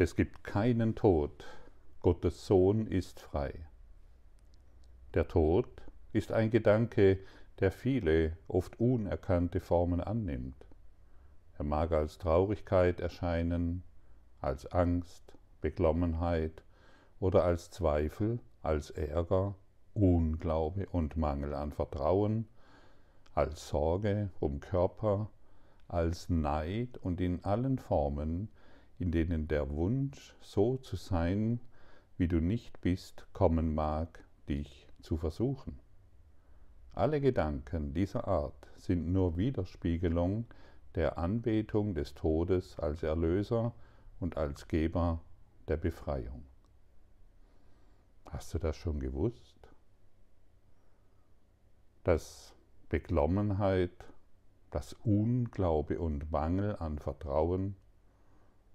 Es gibt keinen Tod. Gottes Sohn ist frei. Der Tod ist ein Gedanke, der viele, oft unerkannte Formen annimmt. Er mag als Traurigkeit erscheinen, als Angst, Beklommenheit oder als Zweifel, als Ärger, Unglaube und Mangel an Vertrauen, als Sorge um Körper, als Neid und in allen Formen, in denen der Wunsch, so zu sein, wie du nicht bist, kommen mag, dich zu versuchen. Alle Gedanken dieser Art sind nur Widerspiegelung der Anbetung des Todes als Erlöser und als Geber der Befreiung. Hast du das schon gewusst? Dass Beklommenheit, dass Unglaube und Mangel an Vertrauen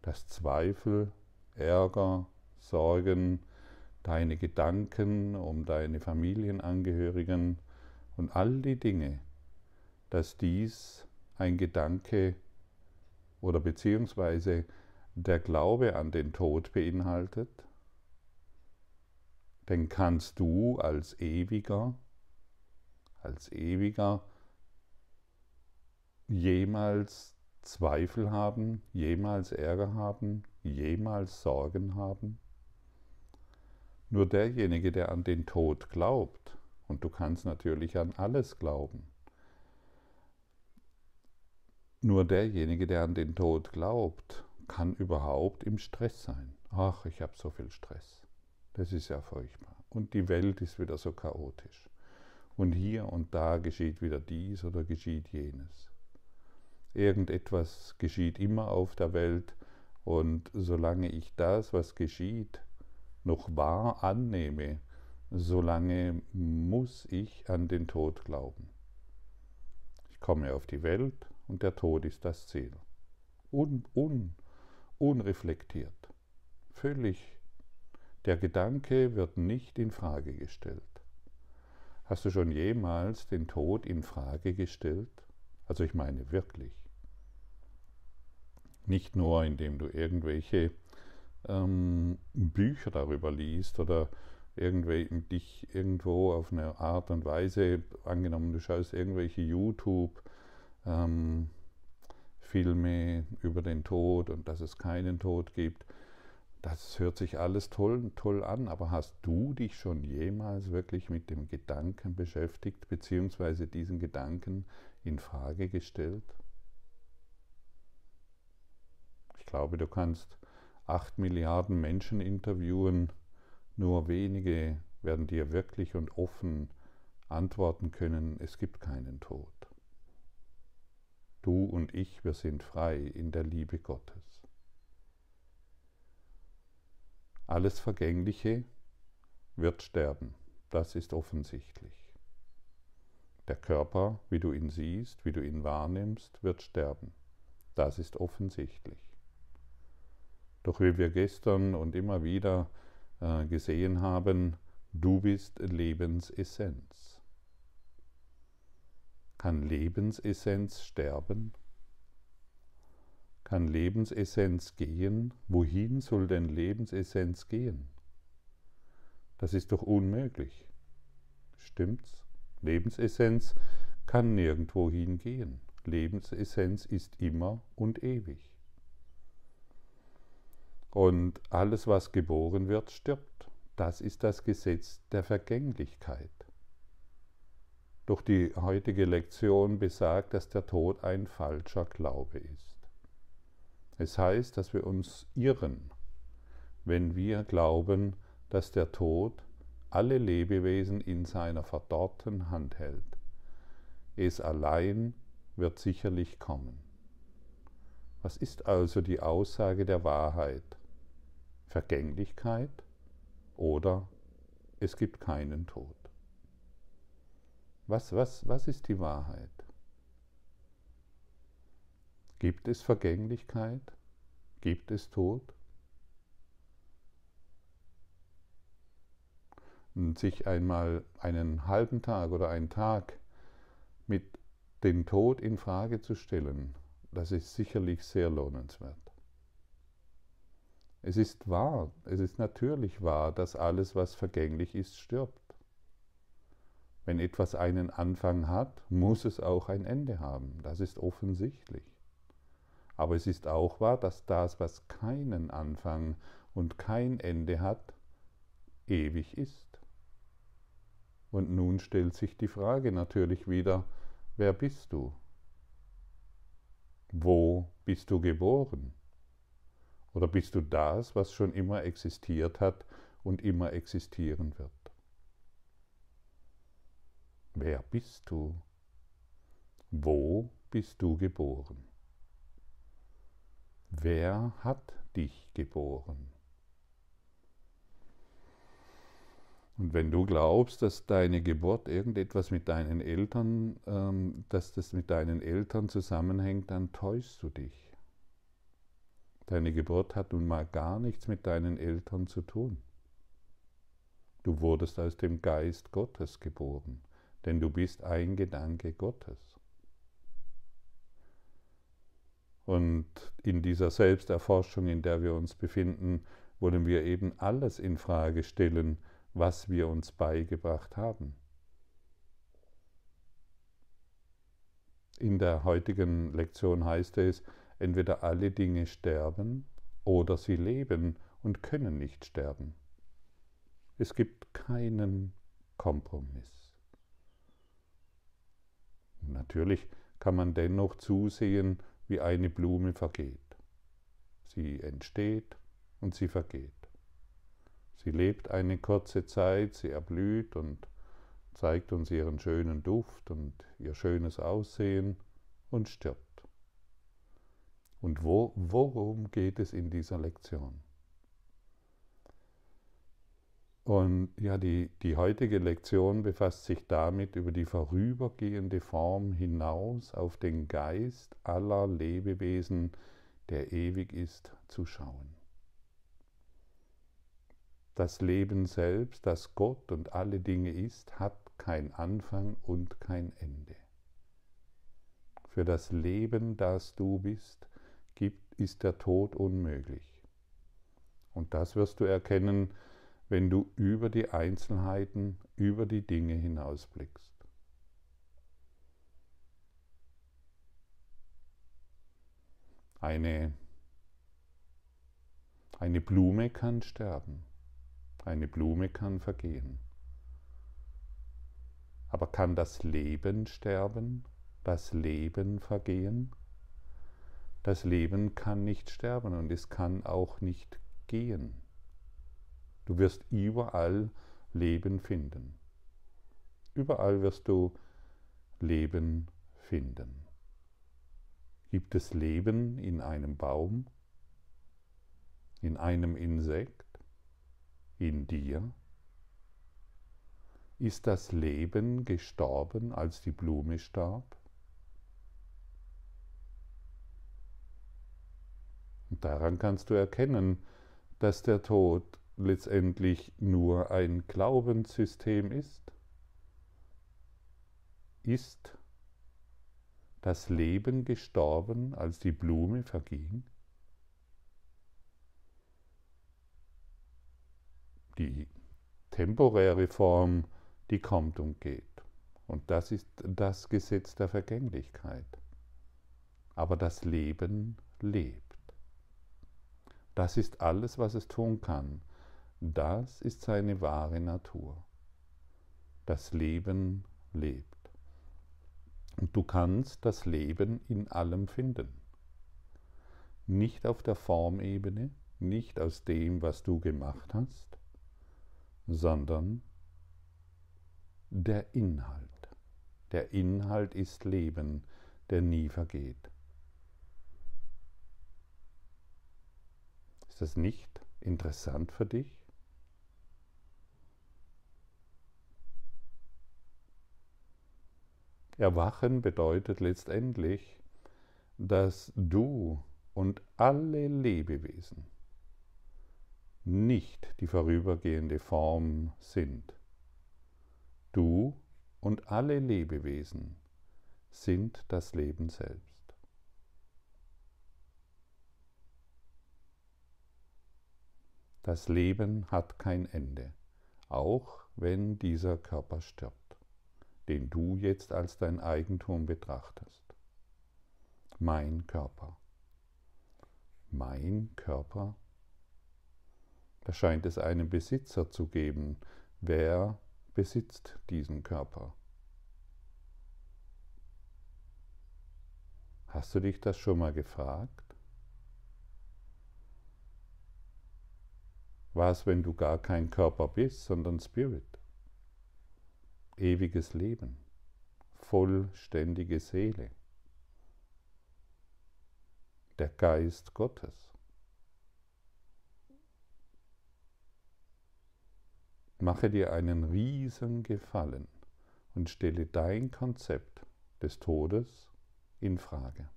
dass Zweifel, Ärger, Sorgen, deine Gedanken um deine Familienangehörigen und all die Dinge, dass dies ein Gedanke oder beziehungsweise der Glaube an den Tod beinhaltet, denn kannst du als ewiger, als ewiger jemals Zweifel haben, jemals Ärger haben, jemals Sorgen haben? Nur derjenige, der an den Tod glaubt, und du kannst natürlich an alles glauben, nur derjenige, der an den Tod glaubt, kann überhaupt im Stress sein. Ach, ich habe so viel Stress. Das ist ja furchtbar. Und die Welt ist wieder so chaotisch. Und hier und da geschieht wieder dies oder geschieht jenes. Irgendetwas geschieht immer auf der Welt und solange ich das, was geschieht, noch wahr annehme, solange muss ich an den Tod glauben. Ich komme auf die Welt und der Tod ist das Ziel. Un, un, unreflektiert. Völlig. Der Gedanke wird nicht in Frage gestellt. Hast du schon jemals den Tod in Frage gestellt? Also ich meine wirklich. Nicht nur, indem du irgendwelche ähm, Bücher darüber liest oder dich irgendwo auf eine Art und Weise, angenommen du schaust irgendwelche YouTube-Filme ähm, über den Tod und dass es keinen Tod gibt. Das hört sich alles toll, toll an, aber hast du dich schon jemals wirklich mit dem Gedanken beschäftigt, beziehungsweise diesen Gedanken in Frage gestellt? Glaube, du kannst acht Milliarden Menschen interviewen, nur wenige werden dir wirklich und offen antworten können, es gibt keinen Tod. Du und ich, wir sind frei in der Liebe Gottes. Alles Vergängliche wird sterben, das ist offensichtlich. Der Körper, wie du ihn siehst, wie du ihn wahrnimmst, wird sterben, das ist offensichtlich. Doch wie wir gestern und immer wieder äh, gesehen haben, du bist Lebensessenz. Kann Lebensessenz sterben? Kann Lebensessenz gehen? Wohin soll denn Lebensessenz gehen? Das ist doch unmöglich. Stimmt's? Lebensessenz kann nirgendwo hingehen. Lebensessenz ist immer und ewig. Und alles, was geboren wird, stirbt. Das ist das Gesetz der Vergänglichkeit. Doch die heutige Lektion besagt, dass der Tod ein falscher Glaube ist. Es heißt, dass wir uns irren, wenn wir glauben, dass der Tod alle Lebewesen in seiner verdorrten Hand hält. Es allein wird sicherlich kommen. Was ist also die Aussage der Wahrheit? Vergänglichkeit oder es gibt keinen Tod. Was, was, was ist die Wahrheit? Gibt es Vergänglichkeit? Gibt es Tod? Und sich einmal einen halben Tag oder einen Tag mit dem Tod in Frage zu stellen, das ist sicherlich sehr lohnenswert. Es ist wahr, es ist natürlich wahr, dass alles, was vergänglich ist, stirbt. Wenn etwas einen Anfang hat, muss es auch ein Ende haben. Das ist offensichtlich. Aber es ist auch wahr, dass das, was keinen Anfang und kein Ende hat, ewig ist. Und nun stellt sich die Frage natürlich wieder, wer bist du? Wo bist du geboren? Oder bist du das, was schon immer existiert hat und immer existieren wird? Wer bist du? Wo bist du geboren? Wer hat dich geboren? Und wenn du glaubst, dass deine Geburt irgendetwas mit deinen Eltern, ähm, dass das mit deinen Eltern zusammenhängt, dann täuschst du dich. Deine Geburt hat nun mal gar nichts mit deinen Eltern zu tun. Du wurdest aus dem Geist Gottes geboren, denn du bist ein Gedanke Gottes. Und in dieser Selbsterforschung, in der wir uns befinden, wollen wir eben alles in Frage stellen, was wir uns beigebracht haben. In der heutigen Lektion heißt es, entweder alle Dinge sterben oder sie leben und können nicht sterben. Es gibt keinen Kompromiss. Natürlich kann man dennoch zusehen, wie eine Blume vergeht. Sie entsteht und sie vergeht. Sie lebt eine kurze Zeit, sie erblüht und zeigt uns ihren schönen Duft und ihr schönes Aussehen und stirbt. Und wo, worum geht es in dieser Lektion? Und ja, die, die heutige Lektion befasst sich damit, über die vorübergehende Form hinaus auf den Geist aller Lebewesen, der ewig ist, zu schauen das Leben selbst, das Gott und alle Dinge ist, hat kein Anfang und kein Ende. Für das Leben, das du bist, gibt, ist der Tod unmöglich. Und das wirst du erkennen, wenn du über die Einzelheiten, über die Dinge hinausblickst. Eine, eine Blume kann sterben. Eine Blume kann vergehen. Aber kann das Leben sterben? Das Leben vergehen? Das Leben kann nicht sterben und es kann auch nicht gehen. Du wirst überall Leben finden. Überall wirst du Leben finden. Gibt es Leben in einem Baum, in einem Insekt? in dir? Ist das Leben gestorben, als die Blume starb? Und daran kannst du erkennen, dass der Tod letztendlich nur ein Glaubenssystem ist. Ist das Leben gestorben, als die Blume verging? die temporäre Form, die kommt und geht. Und das ist das Gesetz der Vergänglichkeit. Aber das Leben lebt. Das ist alles, was es tun kann. Das ist seine wahre Natur. Das Leben lebt. Und du kannst das Leben in allem finden. Nicht auf der Formebene, nicht aus dem, was du gemacht hast, sondern der Inhalt. Der Inhalt ist Leben, der nie vergeht. Das nicht interessant für dich? Erwachen bedeutet letztendlich, dass du und alle Lebewesen nicht die vorübergehende Form sind. Du und alle Lebewesen sind das Leben selbst. Das Leben hat kein Ende, auch wenn dieser Körper stirbt, den du jetzt als dein Eigentum betrachtest. Mein Körper. Mein Körper? Da scheint es einen Besitzer zu geben. Wer besitzt diesen Körper? Hast du dich das schon mal gefragt? Was, wenn du gar kein Körper bist, sondern Spirit? Ewiges Leben, vollständige Seele, der Geist Gottes. Mache dir einen riesen Gefallen und stelle dein Konzept des Todes in Frage.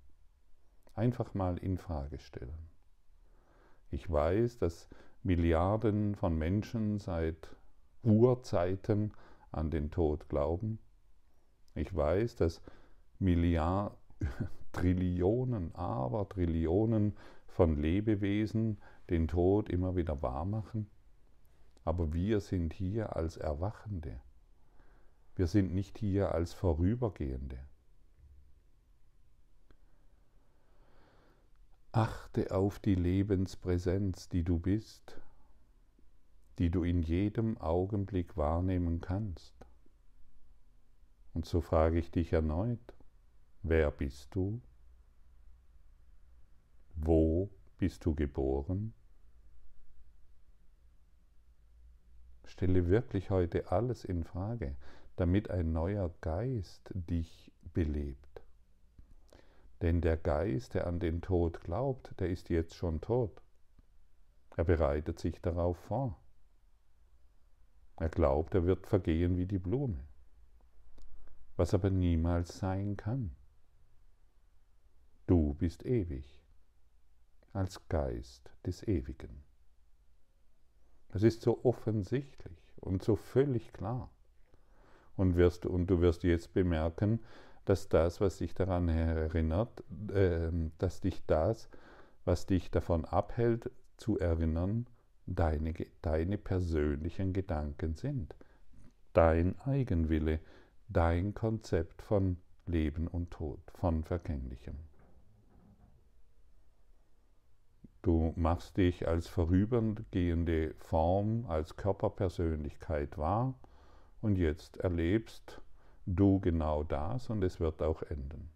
Einfach mal in Frage stellen. Ich weiß, dass Milliarden von Menschen seit Urzeiten an den Tod glauben. Ich weiß, dass Milliarden, Trillionen, aber Trillionen von Lebewesen den Tod immer wieder wahrmachen. Aber wir sind hier als Erwachende. Wir sind nicht hier als Vorübergehende. Achte auf die Lebenspräsenz, die du bist, die du in jedem Augenblick wahrnehmen kannst. Und so frage ich dich erneut, wer bist du? Wo bist du geboren? Stelle wirklich heute alles in Frage, damit ein neuer Geist dich belebt. Denn der Geist, der an den Tod glaubt, der ist jetzt schon tot. Er bereitet sich darauf vor. Er glaubt, er wird vergehen wie die Blume, was aber niemals sein kann. Du bist ewig, als Geist des Ewigen. Das ist so offensichtlich und so völlig klar. Und, wirst, und du wirst jetzt bemerken, dass das, was dich daran erinnert, äh, dass dich das, was dich davon abhält, zu erinnern, deine, deine persönlichen Gedanken sind. Dein Eigenwille, dein Konzept von Leben und Tod, von Vergänglichem. Du machst dich als vorübergehende Form, als Körperpersönlichkeit wahr und jetzt erlebst du genau das und es wird auch enden.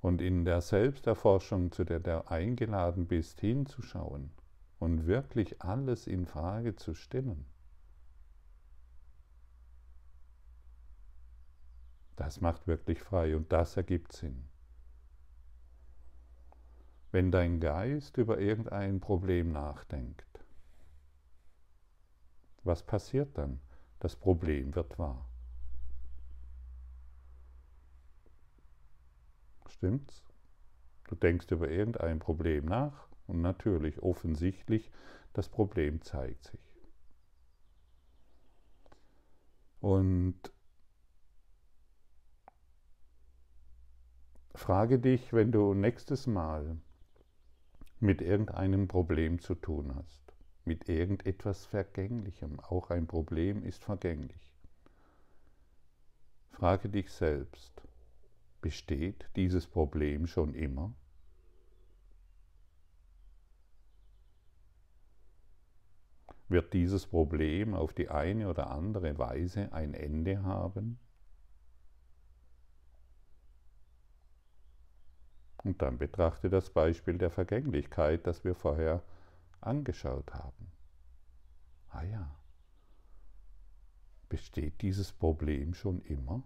Und in der Selbsterforschung, zu der du eingeladen bist, hinzuschauen und wirklich alles in Frage zu stellen, das macht wirklich frei und das ergibt Sinn. Wenn dein Geist über irgendein Problem nachdenkt, was passiert dann? Das Problem wird wahr. Stimmt's? Du denkst über irgendein Problem nach und natürlich, offensichtlich, das Problem zeigt sich. Und frage dich, wenn du nächstes Mal mit irgendeinem Problem zu tun hast, mit irgendetwas Vergänglichem. Auch ein Problem ist vergänglich. Frage dich selbst, besteht dieses Problem schon immer? Wird dieses Problem auf die eine oder andere Weise ein Ende haben? Und dann betrachte das Beispiel der Vergänglichkeit, das wir vorher angeschaut haben. Ah ja, besteht dieses Problem schon immer?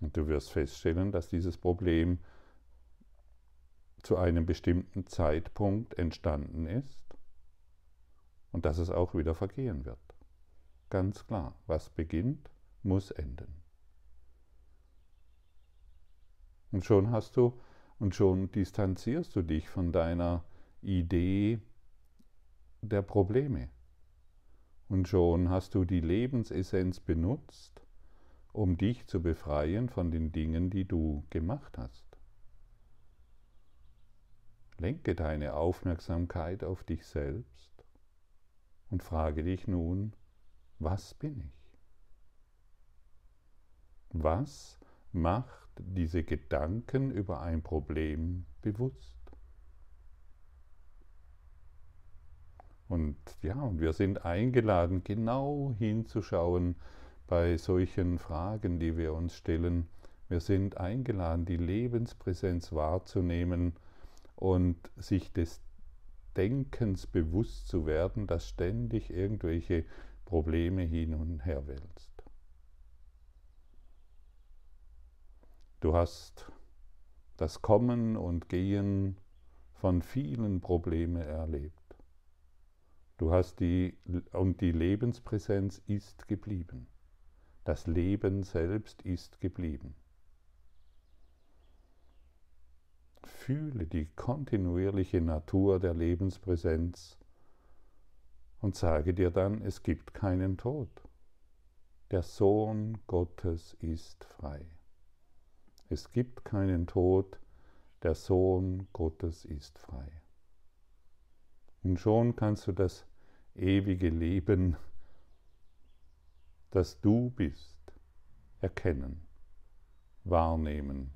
Und du wirst feststellen, dass dieses Problem zu einem bestimmten Zeitpunkt entstanden ist und dass es auch wieder vergehen wird. Ganz klar, was beginnt, muss enden. Und schon hast du und schon distanzierst du dich von deiner Idee der Probleme. Und schon hast du die Lebensessenz benutzt, um dich zu befreien von den Dingen, die du gemacht hast. Lenke deine Aufmerksamkeit auf dich selbst und frage dich nun, was bin ich? Was macht diese Gedanken über ein Problem bewusst? Und ja, und wir sind eingeladen, genau hinzuschauen bei solchen Fragen, die wir uns stellen. Wir sind eingeladen, die Lebenspräsenz wahrzunehmen und sich des Denkens bewusst zu werden, dass ständig irgendwelche Probleme hin und her wälzt. Du hast das Kommen und Gehen von vielen Problemen erlebt. Du hast die, und die Lebenspräsenz ist geblieben. Das Leben selbst ist geblieben. Fühle die kontinuierliche Natur der Lebenspräsenz und sage dir dann, es gibt keinen Tod. Der Sohn Gottes ist frei. Es gibt keinen Tod, der Sohn Gottes ist frei. Und schon kannst du das ewige Leben, das du bist, erkennen, wahrnehmen,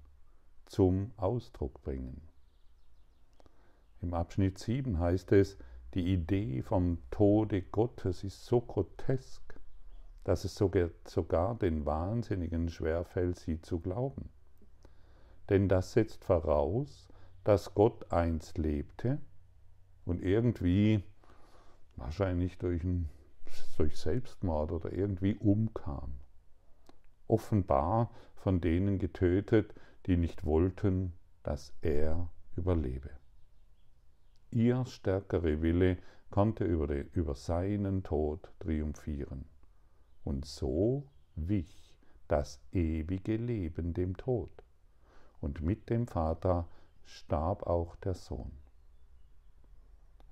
zum Ausdruck bringen. Im Abschnitt 7 heißt es, die Idee vom Tode Gottes ist so grotesk, dass es sogar den Wahnsinnigen schwerfällt, sie zu glauben. Denn das setzt voraus, dass Gott einst lebte und irgendwie wahrscheinlich durch, ein, durch Selbstmord oder irgendwie umkam. Offenbar von denen getötet, die nicht wollten, dass er überlebe. Ihr stärkere Wille konnte über, den, über seinen Tod triumphieren. Und so wich das ewige Leben dem Tod. Und mit dem Vater starb auch der Sohn.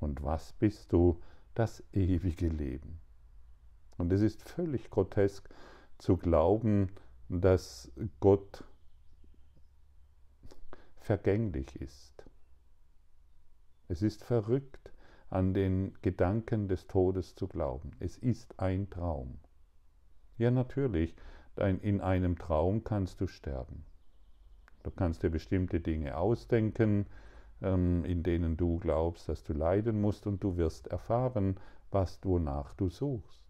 Und was bist du? Das ewige Leben. Und es ist völlig grotesk zu glauben, dass Gott vergänglich ist. Es ist verrückt, an den Gedanken des Todes zu glauben. Es ist ein Traum. Ja, natürlich, in einem Traum kannst du sterben. Du kannst dir bestimmte Dinge ausdenken, ähm, in denen du glaubst, dass du leiden musst und du wirst erfahren, was wonach du suchst.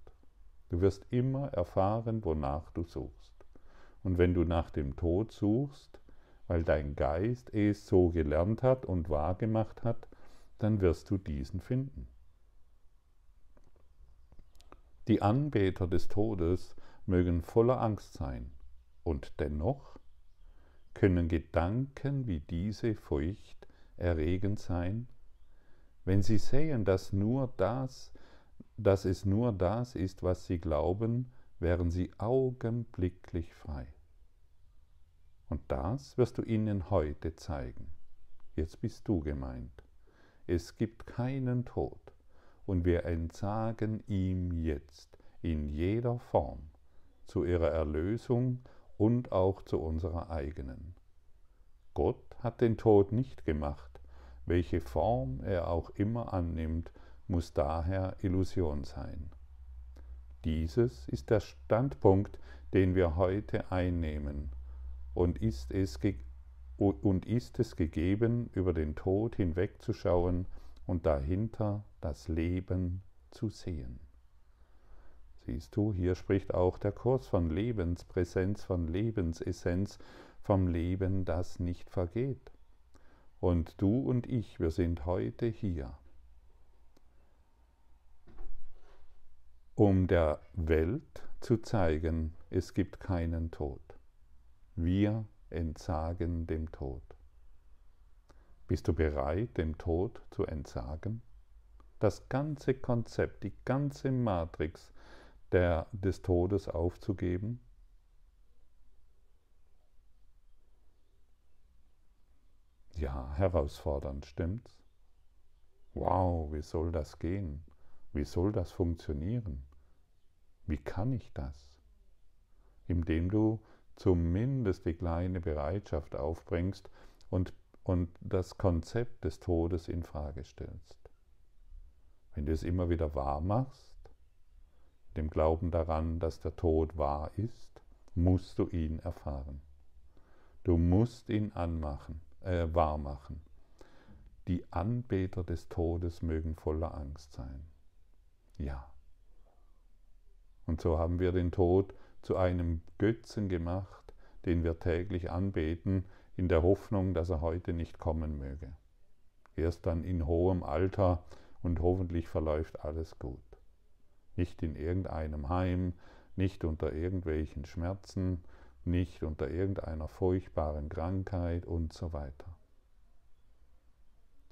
Du wirst immer erfahren, wonach du suchst. Und wenn du nach dem Tod suchst, weil dein Geist es so gelernt hat und wahrgemacht hat, dann wirst du diesen finden. Die Anbeter des Todes mögen voller Angst sein, und dennoch können Gedanken wie diese feucht erregend sein, wenn sie sehen, dass nur das, dass es nur das ist, was sie glauben, wären sie augenblicklich frei. Und das wirst du ihnen heute zeigen. Jetzt bist du gemeint. Es gibt keinen Tod und wir entsagen ihm jetzt in jeder Form zu ihrer Erlösung und auch zu unserer eigenen. Gott hat den Tod nicht gemacht. Welche Form er auch immer annimmt, muss daher Illusion sein. Dieses ist der Standpunkt, den wir heute einnehmen, und ist es, und ist es gegeben, über den Tod hinwegzuschauen und dahinter das Leben zu sehen. Siehst du, hier spricht auch der Kurs von Lebenspräsenz, von Lebensessenz, vom Leben, das nicht vergeht. Und du und ich, wir sind heute hier, um der Welt zu zeigen, es gibt keinen Tod. Wir entsagen dem Tod. Bist du bereit, dem Tod zu entsagen? Das ganze Konzept, die ganze Matrix der, des Todes aufzugeben? Ja, herausfordernd, stimmt's? Wow, wie soll das gehen? Wie soll das funktionieren? Wie kann ich das? Indem du zumindest die kleine Bereitschaft aufbringst und, und das Konzept des Todes in Frage stellst. Wenn du es immer wieder wahr machst, dem Glauben daran, dass der Tod wahr ist, musst du ihn erfahren. Du musst ihn anmachen, äh, wahr machen. Die Anbeter des Todes mögen voller Angst sein. Ja. Und so haben wir den Tod zu einem Götzen gemacht, den wir täglich anbeten, in der Hoffnung, dass er heute nicht kommen möge. Erst dann in hohem Alter und hoffentlich verläuft alles gut. Nicht in irgendeinem Heim, nicht unter irgendwelchen Schmerzen, nicht unter irgendeiner furchtbaren Krankheit und so weiter.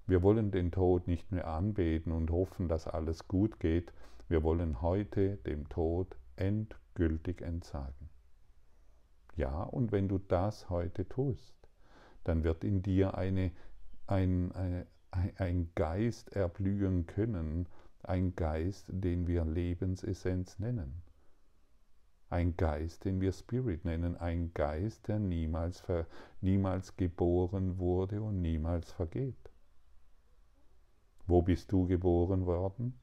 Wir wollen den Tod nicht mehr anbeten und hoffen, dass alles gut geht. Wir wollen heute dem Tod endgültig entsagen. Ja, und wenn du das heute tust, dann wird in dir eine, ein, ein, ein Geist erblühen können, ein Geist, den wir Lebensessenz nennen. Ein Geist, den wir Spirit nennen, ein Geist, der niemals, niemals geboren wurde und niemals vergeht. Wo bist du geboren worden?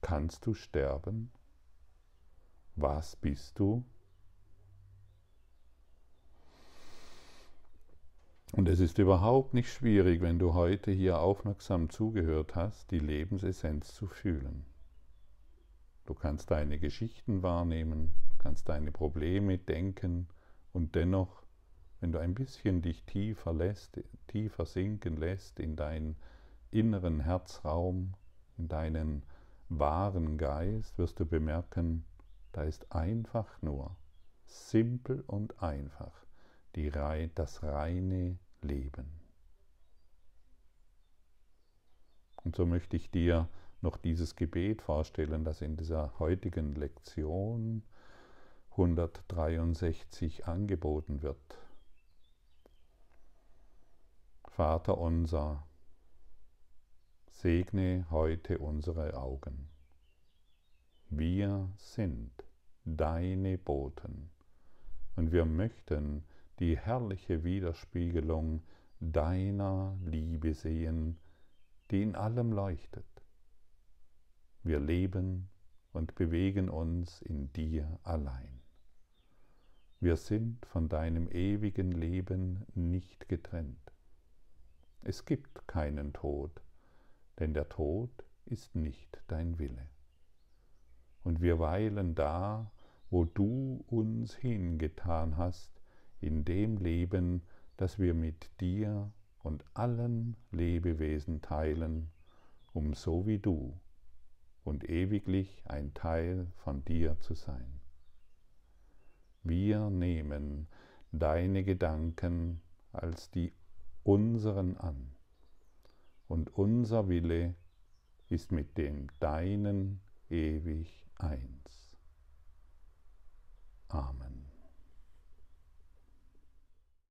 Kannst du sterben? Was bist du? Und es ist überhaupt nicht schwierig, wenn du heute hier aufmerksam zugehört hast, die Lebensessenz zu fühlen. Du kannst deine Geschichten wahrnehmen, kannst deine Probleme denken und dennoch, wenn du ein bisschen dich tiefer lässt, tiefer sinken lässt in dein inneren Herzraum, in deinen wahren Geist, wirst du bemerken, da ist einfach nur, simpel und einfach, die, das reine Leben. Und so möchte ich dir noch dieses Gebet vorstellen, das in dieser heutigen Lektion 163 angeboten wird. Vater unser, segne heute unsere Augen. Wir sind deine Boten und wir möchten die herrliche Widerspiegelung deiner Liebe sehen, die in allem leuchtet. Wir leben und bewegen uns in dir allein. Wir sind von deinem ewigen Leben nicht getrennt. Es gibt keinen Tod, denn der Tod ist nicht dein Wille. Und wir weilen da, wo du uns hingetan hast, in dem Leben, das wir mit dir und allen Lebewesen teilen, um so wie du und ewiglich ein Teil von dir zu sein. Wir nehmen deine Gedanken als die unseren an und unser Wille ist mit dem Deinen ewig eins. Amen.